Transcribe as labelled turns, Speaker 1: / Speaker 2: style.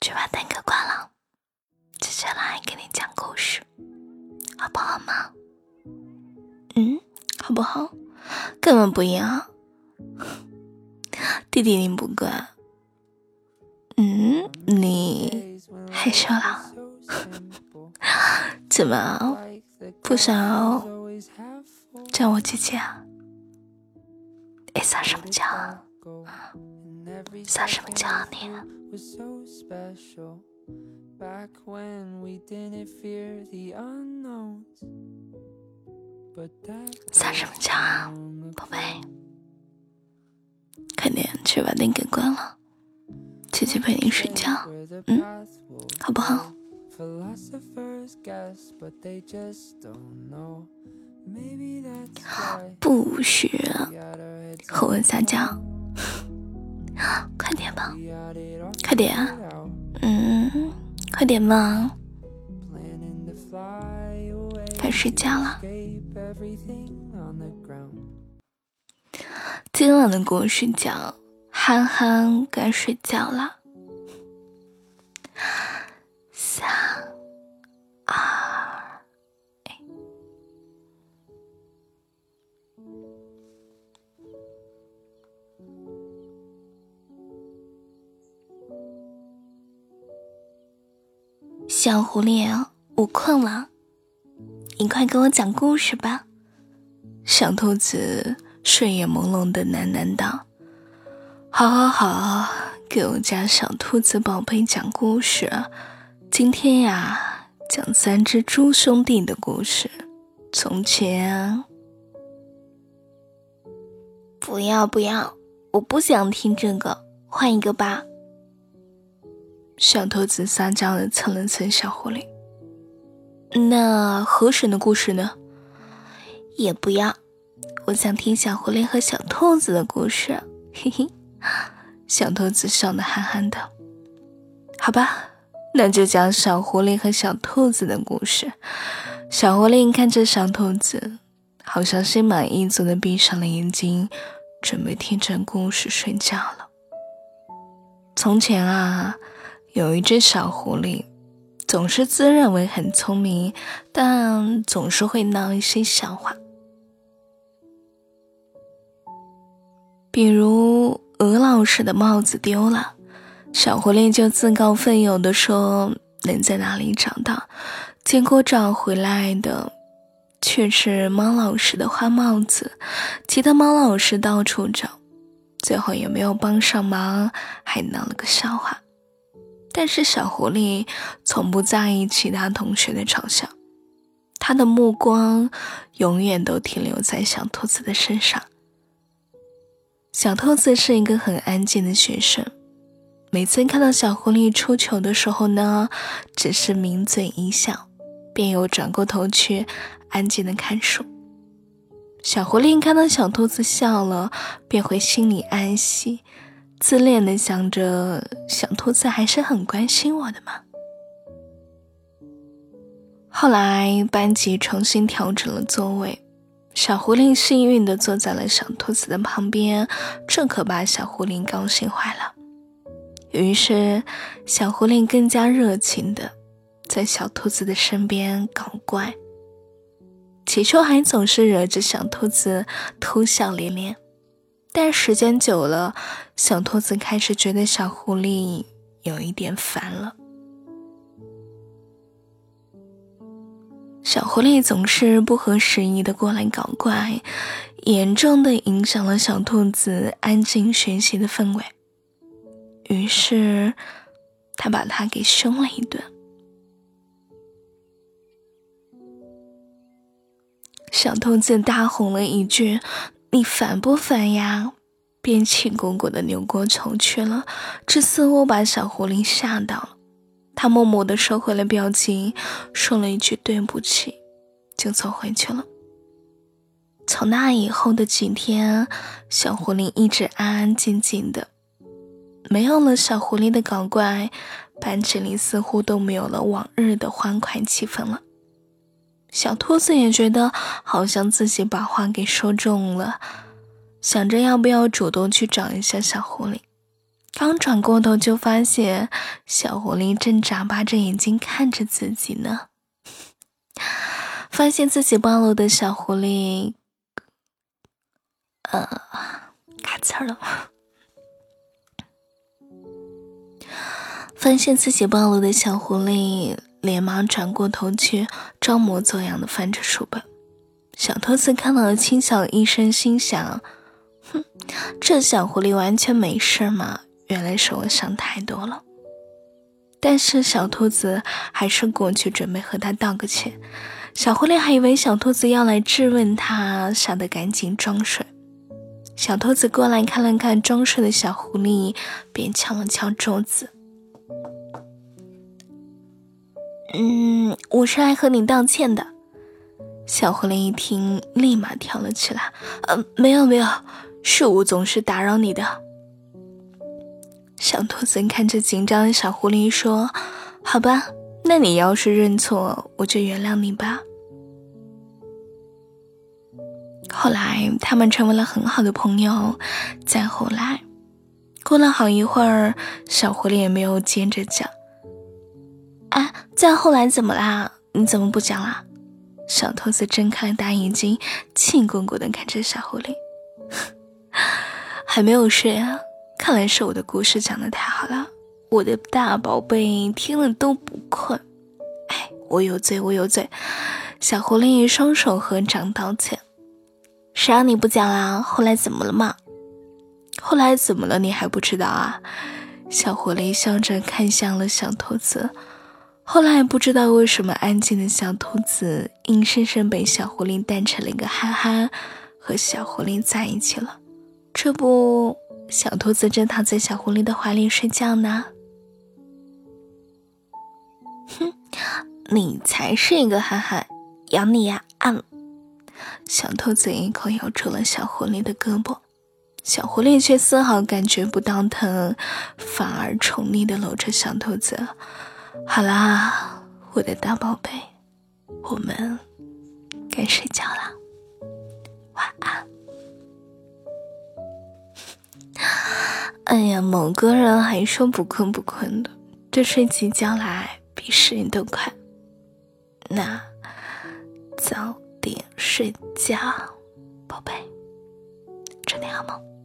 Speaker 1: 去把灯给关了，接下来给你讲故事，好不好吗？嗯，好不好？根本不要，弟弟你不管。嗯，你害羞了？怎么不想叫我姐姐啊？你撒什么娇啊？撒什么娇啊你？撒什么娇啊，宝贝？快点去把灯给关了，姐姐陪你睡觉，嗯，好不好？不许和我撒娇，快点吧，快点啊，嗯，快点嘛，该睡觉了。今晚的故事讲《憨憨该睡觉了》。小狐狸，我困了，你快给我讲故事吧。小兔子睡眼朦胧的喃喃道：“好，好，好，给我家小兔子宝贝讲故事。今天呀，讲三只猪兄弟的故事。从前，不要，不要，我不想听这个，换一个吧。”小兔子撒娇的蹭了蹭小狐狸。那河神的故事呢？也不要，我想听小狐狸和小兔子的故事。嘿嘿，小兔子笑得憨憨的。好吧，那就讲小狐狸和小兔子的故事。小狐狸看着小兔子，好像心满意足的闭上了眼睛，准备听着故事睡觉了。从前啊，有一只小狐狸。总是自认为很聪明，但总是会闹一些笑话。比如鹅老师的帽子丢了，小狐狸就自告奋勇地说能在哪里找到，结果找回来的却是猫老师的花帽子。其他猫老师到处找，最后也没有帮上忙，还闹了个笑话。但是小狐狸从不在意其他同学的嘲笑，他的目光永远都停留在小兔子的身上。小兔子是一个很安静的学生，每次看到小狐狸出糗的时候呢，只是抿嘴一笑，便又转过头去安静的看书。小狐狸看到小兔子笑了，便会心里安息。自恋的想着，小兔子还是很关心我的嘛。后来班级重新调整了座位，小狐狸幸运的坐在了小兔子的旁边，这可把小狐狸高兴坏了。于是，小狐狸更加热情的在小兔子的身边搞怪，起初还总是惹着小兔子偷笑连连。但时间久了，小兔子开始觉得小狐狸有一点烦了。小狐狸总是不合时宜的过来搞怪，严重的影响了小兔子安静学习的氛围。于是，他把它给凶了一顿。小兔子大吼了一句。你烦不烦呀？便气鼓鼓的扭过头去了，这似乎把小狐狸吓到了。他默默的收回了表情，说了一句对不起，就走回去了。从那以后的几天，小狐狸一直安安静静的，没有了小狐狸的搞怪，班级里似乎都没有了往日的欢快气氛了。小兔子也觉得好像自己把话给说中了，想着要不要主动去找一下小狐狸，刚转过头，就发现小狐狸正眨巴着眼睛看着自己呢。发现自己暴露的小狐狸，呃，卡词了。发现自己暴露的小狐狸，连忙转过头去，装模作样的翻着书本。小兔子看到了，轻笑一声，心想：“哼，这小狐狸完全没事嘛。”原来是我想太多了。但是小兔子还是过去准备和他道个歉。小狐狸还以为小兔子要来质问他，吓得赶紧装睡。小兔子过来看了看装睡的小狐狸，便敲了敲桌子：“嗯，我是来和你道歉的。”小狐狸一听，立马跳了起来：“呃，没有没有，是我总是打扰你的。”小兔子看着紧张的小狐狸说：“好吧，那你要是认错，我就原谅你吧。”后来，他们成为了很好的朋友。再后来，过了好一会儿，小狐狸也没有接着讲。哎，再后来怎么啦？你怎么不讲啦？小兔子睁开了大眼睛，气鼓鼓的看着小狐狸，还没有睡啊？看来是我的故事讲的太好了，我的大宝贝听了都不困。哎，我有罪，我有罪。小狐狸双手合掌道歉。谁让你不讲啦？后来怎么了嘛？后来怎么了？你还不知道啊？小狐狸笑着看向了小兔子。后来不知道为什么，安静的小兔子硬生生被小狐狸带成了一个憨憨，和小狐狸在一起了。这不，小兔子正躺在小狐狸的怀里睡觉呢。哼，你才是一个憨憨，养你呀！啊，小兔子一口咬住了小狐狸的胳膊，小狐狸却丝毫感觉不到疼，反而宠溺的搂着小兔子。好啦，我的大宝贝，我们该睡觉了，晚安。哎呀，某个人还说不困不困的，这睡起觉来比时人都快。那早点睡觉，宝贝，祝你好梦。